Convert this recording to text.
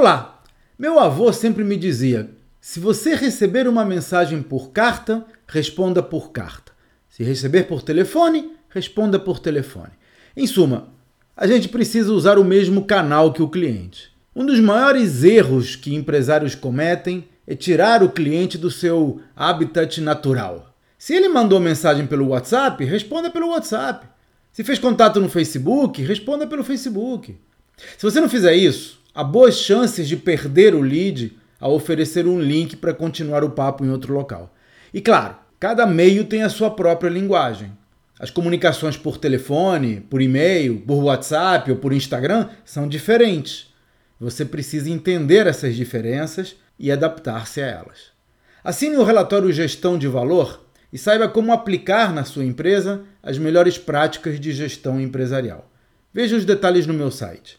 Olá! Meu avô sempre me dizia: se você receber uma mensagem por carta, responda por carta. Se receber por telefone, responda por telefone. Em suma, a gente precisa usar o mesmo canal que o cliente. Um dos maiores erros que empresários cometem é tirar o cliente do seu habitat natural. Se ele mandou mensagem pelo WhatsApp, responda pelo WhatsApp. Se fez contato no Facebook, responda pelo Facebook. Se você não fizer isso, há boas chances de perder o lead ao oferecer um link para continuar o papo em outro local. E claro, cada meio tem a sua própria linguagem. As comunicações por telefone, por e-mail, por WhatsApp ou por Instagram são diferentes. Você precisa entender essas diferenças e adaptar-se a elas. Assine o relatório Gestão de Valor e saiba como aplicar na sua empresa as melhores práticas de gestão empresarial. Veja os detalhes no meu site